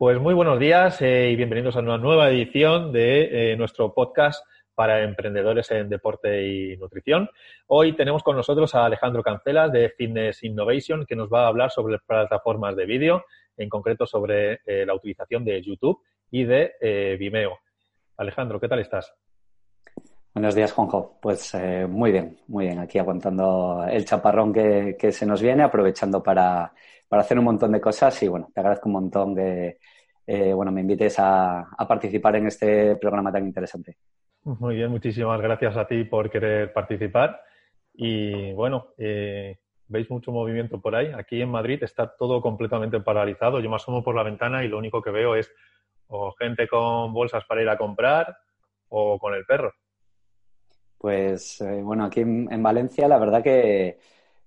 Pues muy buenos días eh, y bienvenidos a una nueva edición de eh, nuestro podcast para emprendedores en deporte y nutrición. Hoy tenemos con nosotros a Alejandro Cancelas de Fitness Innovation que nos va a hablar sobre plataformas de vídeo, en concreto sobre eh, la utilización de YouTube y de Vimeo. Alejandro, ¿qué tal estás? Buenos días, Juanjo. Pues muy bien, muy bien. Aquí aguantando el chaparrón que, que se nos viene, aprovechando para, para hacer un montón de cosas y bueno, te agradezco un montón que eh, bueno, me invites a, participar en este programa tan interesante. Muy bien, muchísimas gracias a ti por querer participar. Y bueno, eh, veis mucho movimiento por ahí. Aquí en Madrid está todo completamente paralizado. Yo me asomo por la ventana y lo único que veo es o gente con bolsas para ir a comprar o con el perro. Pues eh, bueno, aquí en, Valencia la verdad que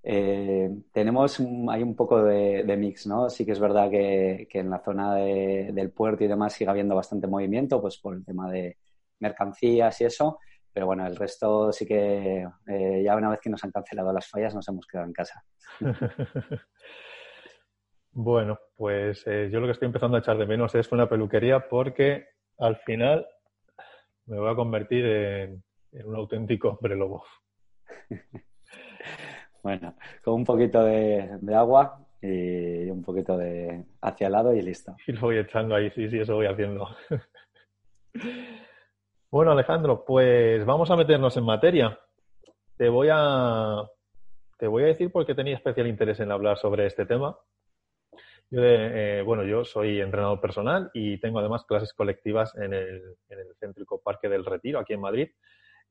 eh, tenemos, hay un poco de, mix, ¿no? Sí que es verdad que, en la zona del puerto y demás sigue habiendo bastante movimiento, pues por el tema de mercancías y eso, pero bueno, el resto sí que eh, ya una vez que nos han cancelado las fallas nos hemos quedado en casa. bueno, pues eh, yo lo que estoy empezando a echar de menos es una peluquería porque al final me voy a convertir en, en un auténtico hombre lobo. Bueno, con un poquito de, agua y un poquito de hacia el lado y listo. Y lo voy echando ahí, sí, sí, eso voy haciendo. bueno, Alejandro, pues vamos a meternos en materia. Te voy a, te voy a decir por qué tenía especial interés en hablar sobre este tema. Yo, eh, bueno, yo soy entrenador personal y tengo además clases colectivas en el Céntrico Parque del Retiro, aquí en Madrid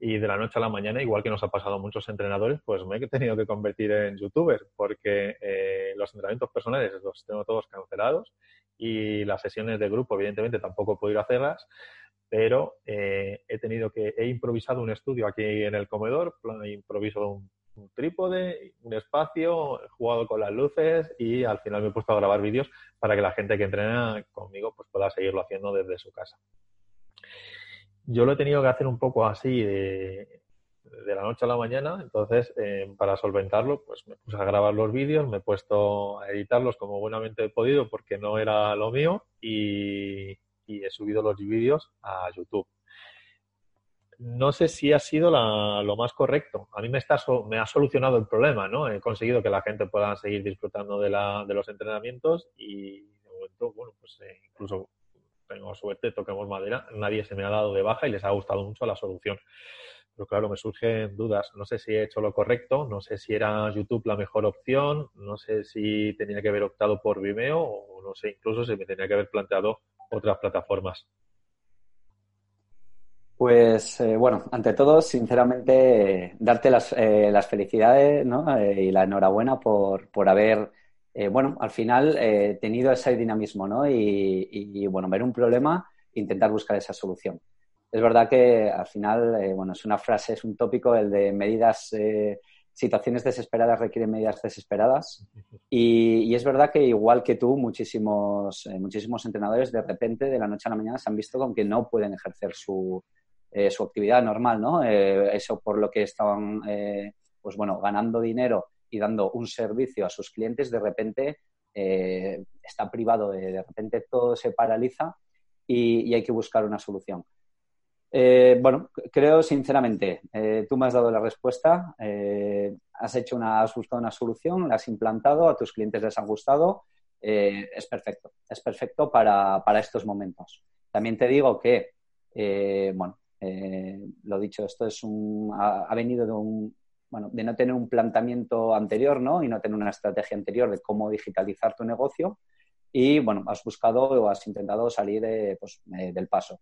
y de la noche a la mañana, igual que nos ha pasado a muchos entrenadores, pues me he tenido que convertir en youtuber porque eh, los entrenamientos personales los tengo todos cancelados y las sesiones de grupo, evidentemente, tampoco ir a hacerlas, pero eh, he tenido que, he improvisado un estudio aquí en el comedor, improviso un, un trípode, un espacio, he jugado con las luces y al final me he puesto a grabar vídeos para que la gente que entrena conmigo pues pueda seguirlo haciendo desde su casa yo lo he tenido que hacer un poco así de, la noche a la mañana, entonces eh, para solventarlo pues me puse a grabar los vídeos, me he puesto a editarlos como buenamente he podido porque no era lo mío y, he subido los vídeos a YouTube. No sé si ha sido lo más correcto. A mí me, está, me ha solucionado el problema, ¿no? He conseguido que la gente pueda seguir disfrutando de, la, de los entrenamientos y de momento, bueno, pues eh, incluso tengo suerte, toquemos madera, nadie se me ha dado de baja y les ha gustado mucho la solución. Pero claro, me surgen dudas. No sé si he hecho lo correcto, no sé si era YouTube la mejor opción, no sé si tenía que haber optado por Vimeo o no sé incluso si me tenía que haber planteado otras plataformas. Pues eh, bueno, ante todo, sinceramente, darte las, eh, las felicidades eh, y la enhorabuena por, por haber eh, bueno, al final eh, tenido ese dinamismo, ¿no? Y, bueno, ver un problema intentar buscar esa solución. Es verdad que al final, eh, bueno, es una frase, es un tópico, el de medidas, situaciones desesperadas requieren medidas desesperadas. Y, es verdad que igual que tú, muchísimos, muchísimos entrenadores de repente, de la noche a la mañana, se han visto con que no pueden ejercer su, su actividad normal, ¿no? eso por lo que estaban, pues bueno, ganando dinero y dando un servicio a sus clientes, de repente eh, está privado, de, de, repente todo se paraliza y, hay que buscar una solución. Eh, bueno, creo sinceramente, eh, tú me has dado la respuesta, has hecho una, has buscado una solución, la has implantado, a tus clientes les ha gustado, es perfecto, es perfecto para, estos momentos. También te digo que, bueno, lo dicho, esto es un, ha, venido de un, bueno, de no tener un planteamiento anterior, ¿no? Y no tener una estrategia anterior de cómo digitalizar tu negocio. Y, bueno, has buscado o has intentado salir pues, eh, del paso.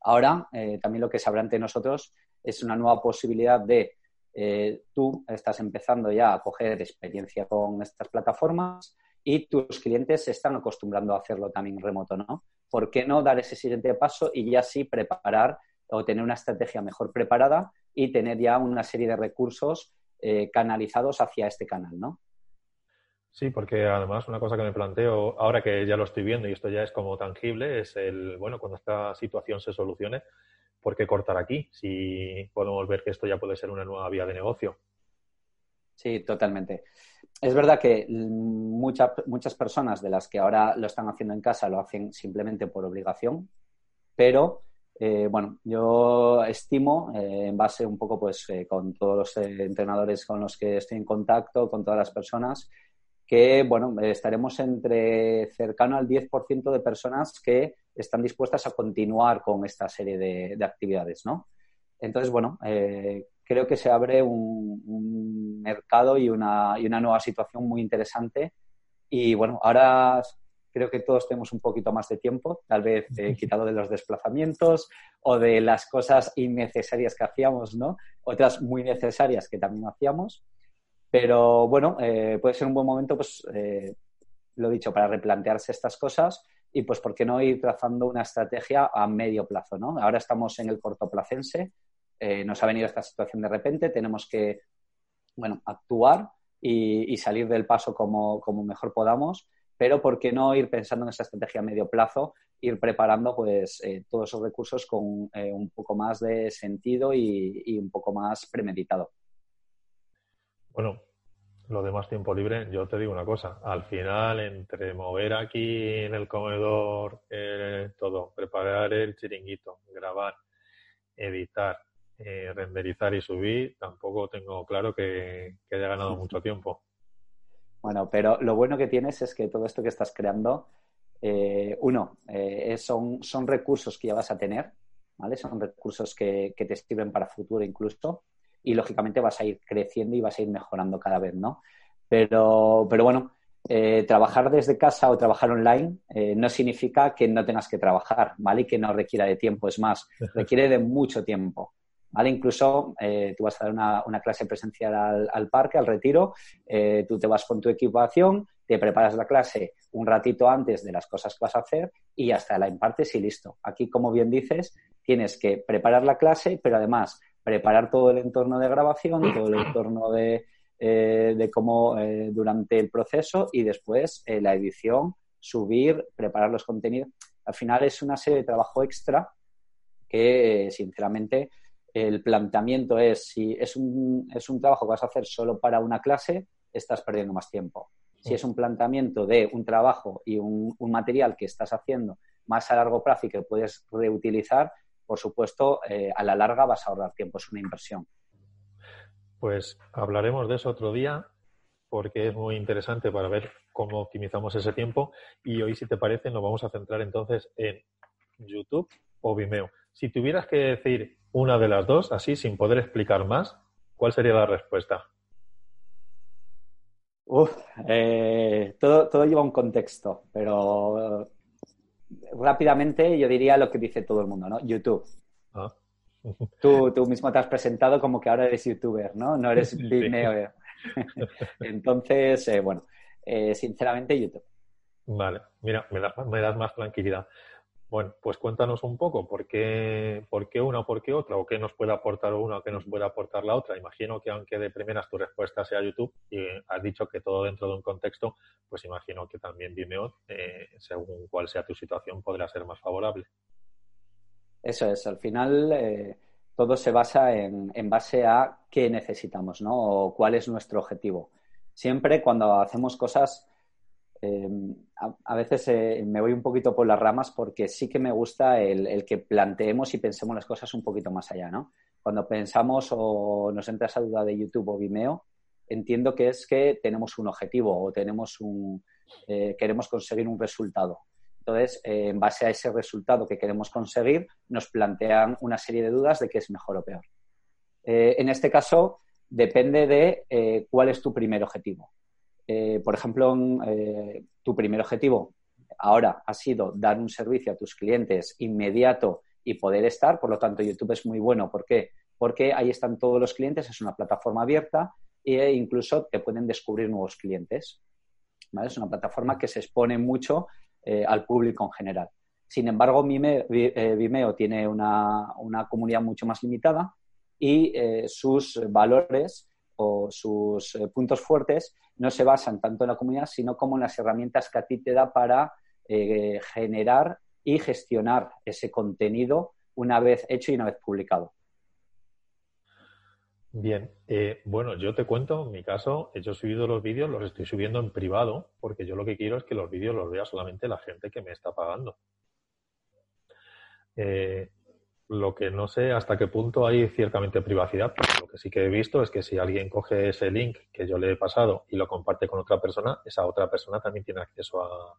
Ahora, eh, también lo que se ante nosotros es una nueva posibilidad de eh, tú estás empezando ya a coger experiencia con estas plataformas y tus clientes se están acostumbrando a hacerlo también remoto, ¿no? ¿Por qué no dar ese siguiente paso y ya sí preparar o tener una estrategia mejor preparada y tener ya una serie de recursos eh, canalizados hacia este canal, ¿no? Sí, porque además una cosa que me planteo, ahora que ya lo estoy viendo y esto ya es como tangible, es el, bueno, cuando esta situación se solucione, ¿por qué cortar aquí? Si podemos ver que esto ya puede ser una nueva vía de negocio. Sí, totalmente. Es verdad que muchas personas de las que ahora lo están haciendo en casa lo hacen simplemente por obligación, pero eh, bueno, yo estimo, eh, en base un poco pues eh, con todos los entrenadores con los que estoy en contacto, con todas las personas, que bueno, estaremos entre cercano al 10% de personas que están dispuestas a continuar con esta serie de, actividades, ¿no? Entonces, bueno, creo que se abre un, mercado y una, y una, nueva situación muy interesante. Y bueno, ahora creo que todos tenemos un poquito más de tiempo, tal vez eh, quitado de los desplazamientos o de las cosas innecesarias que hacíamos, ¿no? Otras muy necesarias que también hacíamos. Pero bueno, eh, puede ser un buen momento, pues, lo dicho, para replantearse estas cosas y pues por qué no ir trazando una estrategia a medio plazo, ¿no? Ahora estamos en el cortoplacense, eh, nos ha venido esta situación de repente, tenemos que, bueno, actuar y, salir del paso como, mejor podamos, pero por qué no ir pensando en esa estrategia a medio plazo, ir preparando pues eh, todos esos recursos con eh, un poco más de sentido y, un poco más premeditado. Bueno, lo demás tiempo libre, yo te digo una cosa, al final entre mover aquí en el comedor eh, todo, preparar el chiringuito, grabar, editar, eh, renderizar y subir, tampoco tengo claro que, haya ganado mucho tiempo. Bueno, pero lo bueno que tienes es que todo esto que estás creando, eh, uno, son, son recursos que ya vas a tener, ¿vale? Son recursos que, que te sirven para futuro incluso y lógicamente vas a ir creciendo y vas a ir mejorando cada vez, ¿no? Pero, pero bueno, eh, trabajar desde casa o trabajar online eh, no significa que no tengas que trabajar, ¿vale? Y que no requiera de tiempo, es más, requiere de mucho tiempo. ¿Vale? Incluso eh, tú vas a dar una, clase presencial al, parque, al retiro, tú te vas con tu equipación, te preparas la clase un ratito antes de las cosas que vas a hacer y hasta la impartes y listo. Aquí, como bien dices, tienes que preparar la clase, pero además preparar todo el entorno de grabación, todo el entorno de, eh, cómo eh, durante el proceso y después eh, la edición, subir, preparar los contenidos. Al final es una serie de trabajo extra que, sinceramente, el planteamiento es, si es un, es un trabajo que vas a hacer solo para una clase, estás perdiendo más tiempo. Si es un planteamiento de un trabajo y un, un material que estás haciendo más a largo plazo y que puedes reutilizar, por supuesto, eh, a la larga vas a ahorrar tiempo, es una inversión. Pues hablaremos de eso otro día porque es muy interesante para ver cómo optimizamos ese tiempo y hoy, si te parece, nos vamos a centrar entonces en YouTube o Vimeo. Si tuvieras que decir una de las dos, así, sin poder explicar más, ¿cuál sería la respuesta? Uf, eh, todo, todo lleva un contexto, pero rápidamente yo diría lo que dice todo el mundo, ¿no? YouTube. Ah. Tú, tú, mismo te has presentado como que ahora eres youtuber, ¿no? No eres Vimeo. Entonces, eh, bueno, eh, sinceramente YouTube. Vale, mira, me, me das más tranquilidad. Bueno, pues cuéntanos un poco por qué, por qué una o por qué otra, o qué nos puede aportar una o qué nos puede aportar la otra. Imagino que aunque de primeras tu respuesta sea YouTube y has dicho que todo dentro de un contexto, pues imagino que también Vimeo, eh, según cuál sea tu situación, podrá ser más favorable. Eso es, al final eh, todo se basa en, en base a qué necesitamos, ¿no? O cuál es nuestro objetivo. Siempre cuando hacemos cosas Em, a, veces eh, me voy un poquito por las ramas porque sí que me gusta el, que planteemos y pensemos las cosas un poquito más allá, ¿no? Cuando pensamos o nos entra esa duda de YouTube o Vimeo, entiendo que es que tenemos un objetivo o tenemos un, eh, queremos conseguir un resultado. Entonces, eh, en base a ese resultado que queremos conseguir, nos plantean una serie de dudas de qué es mejor o peor. en este caso, depende de cuál es tu primer objetivo. Eh, por ejemplo, eh, tu primer objetivo ahora ha sido dar un servicio a tus clientes inmediato y poder estar, por lo tanto YouTube es muy bueno. ¿Por qué? Porque ahí están todos los clientes, es una plataforma abierta e incluso te pueden descubrir nuevos clientes. Es una plataforma que se expone mucho al público en general. Sin embargo, Vimeo, tiene una, una, comunidad mucho más limitada y sus valores o sus puntos fuertes no se basan tanto en la comunidad, sino como en las herramientas que a ti te da para eh, generar y gestionar ese contenido una vez hecho y una vez publicado. Bien, eh, bueno, yo te cuento, en mi caso, yo he subido los vídeos, los estoy subiendo en privado, porque yo lo que quiero es que los vídeos los vea solamente la gente que me está pagando. Eh, lo que no sé hasta qué punto hay ciertamente privacidad, lo que sí que he visto es que si alguien coge ese link que yo le he pasado y lo comparte con otra persona, esa otra persona también tiene acceso a,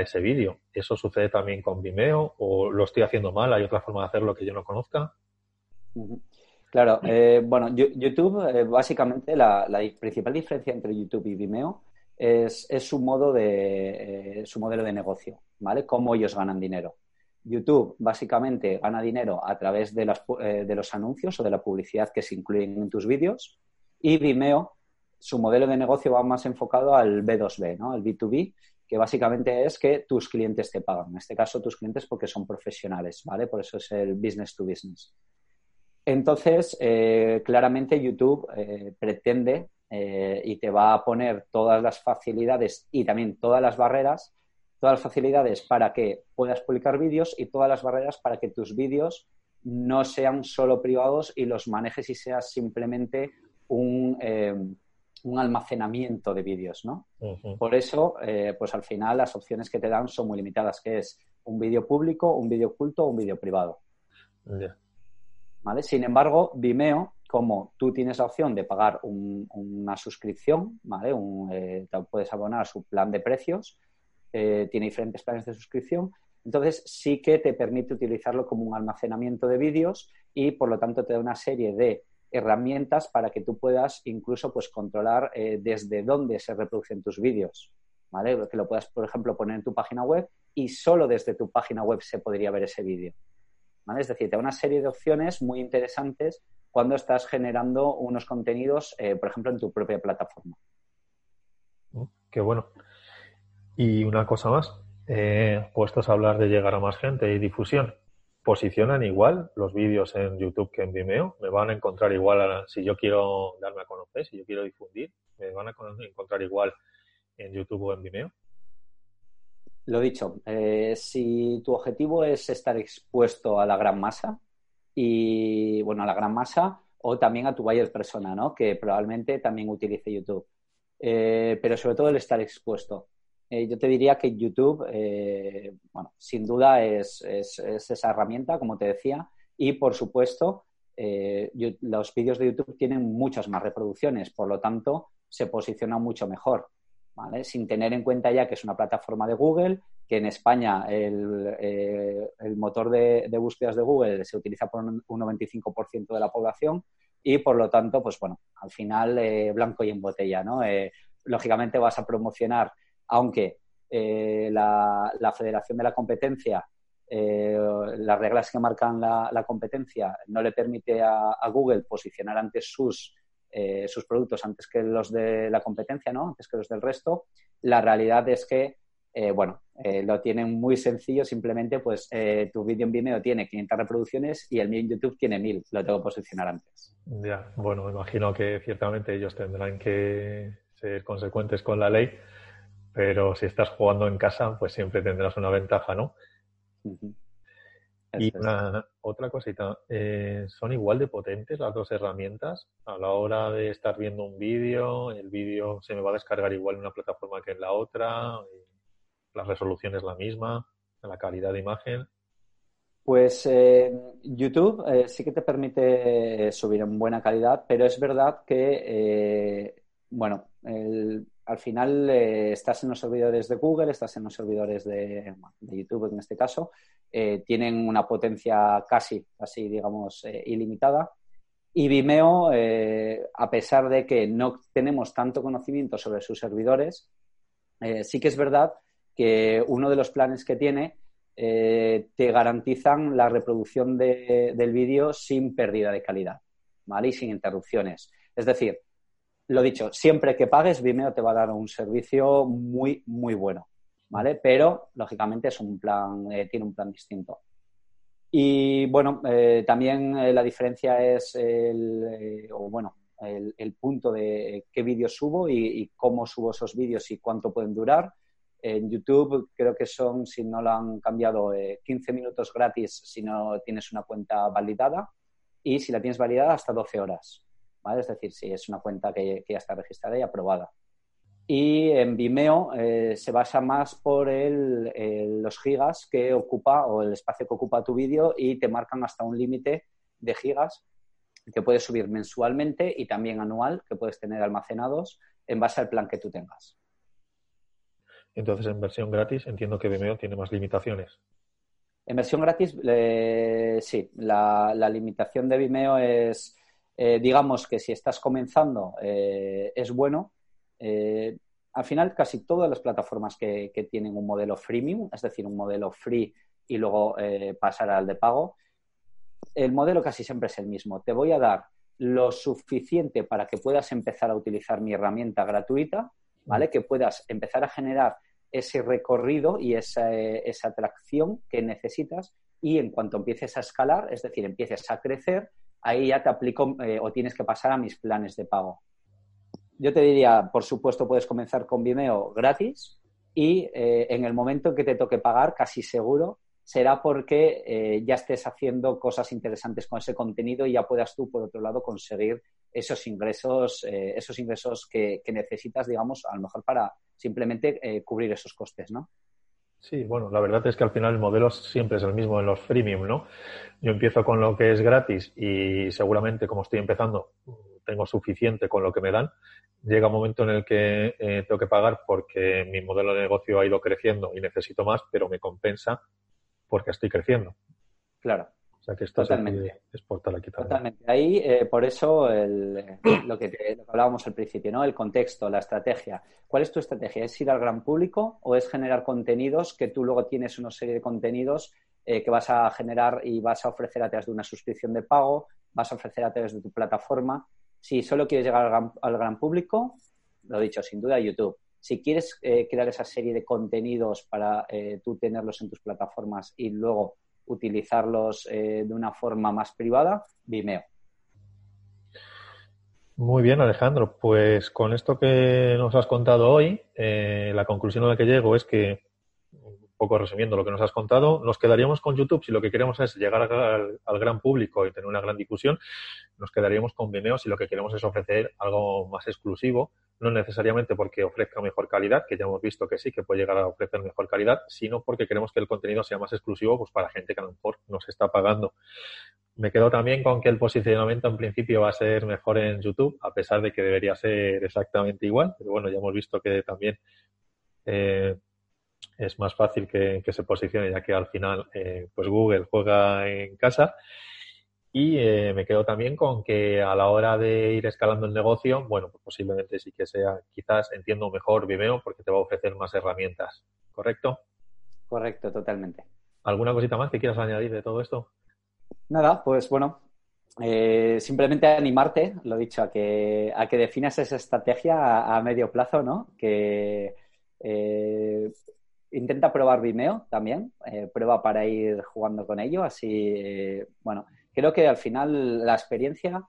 ese vídeo. ¿Eso sucede también con Vimeo o lo estoy haciendo mal? ¿Hay otra forma de hacerlo que yo no conozca? Claro, eh, bueno, YouTube, eh, básicamente la, principal diferencia entre YouTube y Vimeo es, su modo de eh, su modelo de negocio, ¿vale? Cómo ellos ganan dinero. YouTube básicamente gana dinero a través de, eh, de, los anuncios o de la publicidad que se incluyen en tus vídeos y Vimeo, su modelo de negocio va más enfocado al B2B, ¿no? El B2B, que básicamente es que tus clientes te pagan. En este caso, tus clientes porque son profesionales, ¿vale? Por eso es el business to business. Entonces, eh, claramente YouTube eh, pretende y te va a poner todas las facilidades y también todas las barreras todas las facilidades para que puedas publicar vídeos y todas las barreras para que tus vídeos no sean solo privados y los manejes y seas simplemente un, eh, almacenamiento de vídeos, ¿no? Por eso, eh, pues al final las opciones que te dan son muy limitadas, que es un vídeo público, un vídeo oculto o un vídeo privado. ¿Vale? Sin embargo, Vimeo, como tú tienes la opción de pagar una suscripción, ¿vale? Eh, puedes abonar a su plan de precios, eh, tiene diferentes planes de suscripción. Entonces sí que te permite utilizarlo como un almacenamiento de vídeos y por lo tanto te da una serie de herramientas para que tú puedas incluso pues controlar eh, desde dónde se reproducen tus vídeos. ¿Vale? Que lo puedas, por ejemplo, poner en tu página web y solo desde tu página web se podría ver ese vídeo. ¿Vale? Es decir, te da una serie de opciones muy interesantes cuando estás generando unos contenidos, eh, por ejemplo, en tu propia plataforma. Oh, qué bueno. Y una cosa más, eh, puestos a hablar de llegar a más gente y difusión, ¿posicionan igual los vídeos en YouTube que en Vimeo? ¿Me van a encontrar igual si yo quiero darme a conocer, si yo quiero difundir? ¿Me van a encontrar igual en YouTube o en Vimeo? Lo dicho, eh, si tu objetivo es estar expuesto a la gran masa y, bueno, a la gran masa o también a tu buyer persona, ¿no? Que probablemente también utilice YouTube. Eh, pero sobre todo el estar expuesto. Eh, yo te diría que YouTube, eh, bueno, sin duda es, esa herramienta, como te decía, y por supuesto, eh, los vídeos de YouTube tienen muchas más reproducciones, por lo tanto, se posiciona mucho mejor, ¿vale? Sin tener en cuenta ya que es una plataforma de Google, que en España el, motor de, búsquedas de Google se utiliza por un, 95% de la población y, por lo tanto, pues bueno, al final, blanco y en botella, ¿no? lógicamente vas a promocionar aunque eh, la, Federación de la Competencia, eh, las reglas que marcan la, competencia, no le permite a, Google posicionar antes sus, eh, sus productos antes que los de la competencia, ¿no? Antes que los del resto. La realidad es que, bueno, lo tienen muy sencillo, simplemente pues tu vídeo en Vimeo tiene 500 reproducciones y el mío en YouTube tiene 1000, lo tengo que posicionar antes. Ya, bueno, me imagino que ciertamente ellos tendrán que ser consecuentes con la ley pero si estás jugando en casa, pues siempre tendrás una ventaja, ¿no? Y una, otra cosita, eh, ¿son igual de potentes las dos herramientas? A la hora de estar viendo un vídeo, el vídeo se me va a descargar igual en una plataforma que en la otra, la resolución es la misma, la calidad de imagen. Pues eh, YouTube eh, sí que te permite subir en buena calidad, pero es verdad que, bueno, el, al final eh, estás en los servidores de Google, estás en los servidores de, YouTube en este caso, eh, tienen una potencia casi, casi digamos, eh, ilimitada. Y Vimeo, a pesar de que no tenemos tanto conocimiento sobre sus servidores, sí que es verdad que uno de los planes que tiene te garantizan la reproducción del vídeo sin pérdida de calidad, ¿vale? Y sin interrupciones. Es decir, lo dicho, siempre que pagues, Vimeo te va a dar un servicio muy, muy bueno, ¿vale? Pero, lógicamente, es un plan, eh, tiene un plan distinto. Y bueno, eh, también eh, la diferencia es el, o bueno, el, punto de qué vídeos subo y, cómo subo esos vídeos y cuánto pueden durar. En YouTube creo que son, si no lo han cambiado, 15 minutos gratis si no tienes una cuenta validada y si la tienes validada hasta 12 horas. Es decir, si es una cuenta que, ya está registrada y aprobada. Y en Vimeo eh, se basa más por los gigas que ocupa o el espacio que ocupa tu vídeo y te marcan hasta un límite de gigas que puedes subir mensualmente y también anual que puedes tener almacenados en base al plan que tú tengas. Entonces, en versión gratis entiendo que Vimeo tiene más limitaciones. En versión gratis, eh, sí. La, la, limitación de Vimeo es eh, digamos que si estás comenzando eh, es bueno. Eh, al final, casi todas las plataformas que, tienen un modelo freemium, es decir, un modelo free y luego pasar al de pago, el modelo casi siempre es el mismo. Te voy a dar lo suficiente para que puedas empezar a utilizar mi herramienta gratuita, ¿vale? Que puedas empezar a generar ese recorrido y esa, esa atracción que necesitas y en cuanto empieces a escalar, es decir, empieces a crecer, ahí ya te aplico eh, o tienes que pasar a mis planes de pago. Yo te diría, por supuesto, puedes comenzar con Vimeo gratis y eh, en el momento que te toque pagar, casi seguro, será porque eh, ya estés haciendo cosas interesantes con ese contenido y ya puedas tú, por otro lado, conseguir esos ingresos, esos ingresos que, que, necesitas, digamos, a lo mejor para simplemente cubrir esos costes, ¿no? Sí, bueno, la verdad es que al final el modelo siempre es el mismo en los freemium, ¿no? Yo empiezo con lo que es gratis y seguramente como estoy empezando tengo suficiente con lo que me dan. Llega un momento en el que eh, tengo que pagar porque mi modelo de negocio ha ido creciendo y necesito más, pero me compensa porque estoy creciendo. Claro. O sea que esto Totalmente. es portal aquí también. Totalmente. Ahí, eh, por eso, lo, que hablábamos al principio, ¿no? El contexto, la estrategia. ¿Cuál es tu estrategia? ¿Es ir al gran público o es generar contenidos que tú luego tienes una serie de contenidos eh, que vas a generar y vas a ofrecer a través de una suscripción de pago, vas a ofrecer a través de tu plataforma? Si solo quieres llegar al gran, público, lo dicho, sin duda, YouTube. Si quieres eh, crear esa serie de contenidos para tú tenerlos en tus plataformas y luego utilizarlos eh, de una forma más privada, Vimeo. Muy bien, Alejandro. Pues con esto que nos has contado hoy, eh, la conclusión a la que llego es que, un poco resumiendo lo que nos has contado, nos quedaríamos con YouTube si lo que queremos es llegar al, gran público y tener una gran difusión. Nos quedaríamos con Vimeo si lo que queremos es ofrecer algo más exclusivo no necesariamente porque ofrezca mejor calidad, que ya hemos visto que sí, que puede llegar a ofrecer mejor calidad, sino porque queremos que el contenido sea más exclusivo pues para gente que a lo mejor nos está pagando. Me quedo también con que el posicionamiento en principio va a ser mejor en YouTube, a pesar de que debería ser exactamente igual, pero bueno, ya hemos visto que también eh, es más fácil que, se posicione, ya que al final eh, pues Google juega en casa y eh, me quedo también con que a la hora de ir escalando el negocio, bueno, pues posiblemente sí que sea, quizás entiendo mejor Vimeo porque te va a ofrecer más herramientas, ¿correcto? Correcto, totalmente. ¿Alguna cosita más que quieras añadir de todo esto? Nada, pues bueno, eh, simplemente animarte, lo dicho, a que, a que definas esa estrategia a, medio plazo, ¿no? Que eh, intenta probar Vimeo también, prueba para ir jugando con ello, así, bueno, creo que al final la experiencia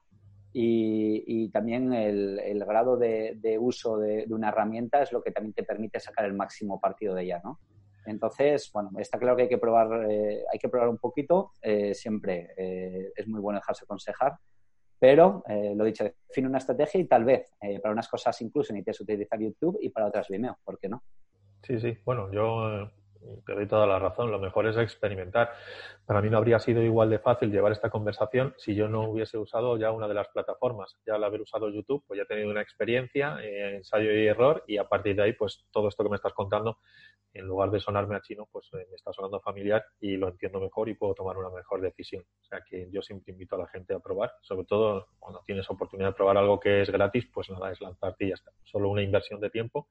y, también el, grado de, uso de, una herramienta es lo que también te permite sacar el máximo partido de ella, ¿no? Entonces, bueno, está claro que hay que probar, eh, hay que probar un poquito, eh, siempre eh, es muy bueno dejarse aconsejar, pero lo dicho, define una estrategia y tal vez para unas cosas incluso necesites utilizar YouTube y para otras Vimeo, ¿por qué no? Sí, sí, bueno, yo te doy toda la razón, lo mejor es experimentar. Para mí no habría sido igual de fácil llevar esta conversación si yo no hubiese usado ya una de las plataformas. Ya al haber usado YouTube, pues ya he tenido una experiencia, eh, ensayo y error, y a partir de ahí, pues todo esto que me estás contando, en lugar de sonarme a chino, pues eh, me está sonando familiar y lo entiendo mejor y puedo tomar una mejor decisión. O sea que yo siempre invito a la gente a probar, sobre todo cuando tienes oportunidad de probar algo que es gratis, pues nada, es lanzarte y ya está. Solo una inversión de tiempo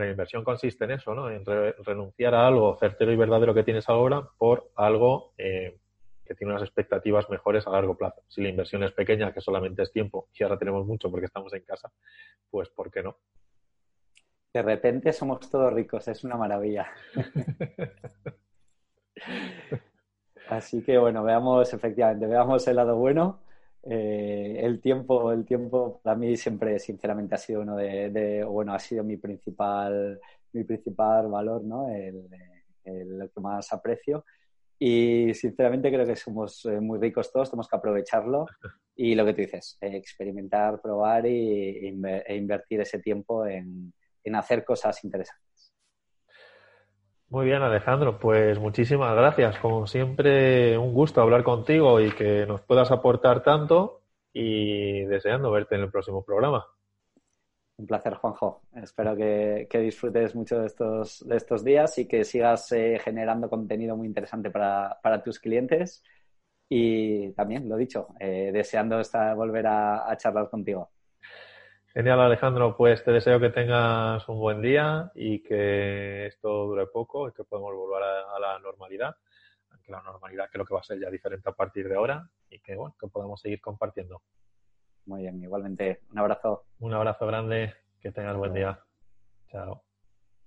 la inversión consiste en eso, ¿no? En renunciar a algo certero y verdadero que tienes ahora por algo eh, que tiene unas expectativas mejores a largo plazo. Si la inversión es pequeña, que solamente es tiempo, y ahora tenemos mucho porque estamos en casa, pues ¿por qué no? De repente somos todos ricos, es una maravilla. Así que bueno, veamos efectivamente, veamos el lado bueno. Eh, el tiempo, el tiempo para mí siempre, sinceramente, ha sido uno de, bueno, ha sido mi principal, mi principal valor, ¿no? El, lo que más aprecio. Y sinceramente creo que somos eh, muy ricos todos, tenemos que aprovecharlo. Y lo que tú dices, eh, experimentar, probar y, e invertir ese tiempo en, en hacer cosas interesantes. Muy bien, Alejandro. Pues muchísimas gracias. Como siempre, un gusto hablar contigo y que nos puedas aportar tanto y deseando verte en el próximo programa. Un placer, Juanjo. Espero que, disfrutes mucho de estos, de estos días y que sigas eh, generando contenido muy interesante para, tus clientes. Y también, lo dicho, eh, deseando volver a charlar contigo. Genial, Alejandro. Pues te deseo que tengas un buen día y que esto dure poco y que podamos volver a, la normalidad. Aunque la normalidad creo que va a ser ya diferente a partir de ahora y que, bueno, que podamos seguir compartiendo. Muy bien, igualmente. Un abrazo. Un abrazo grande. Que tengas buen día. Chao.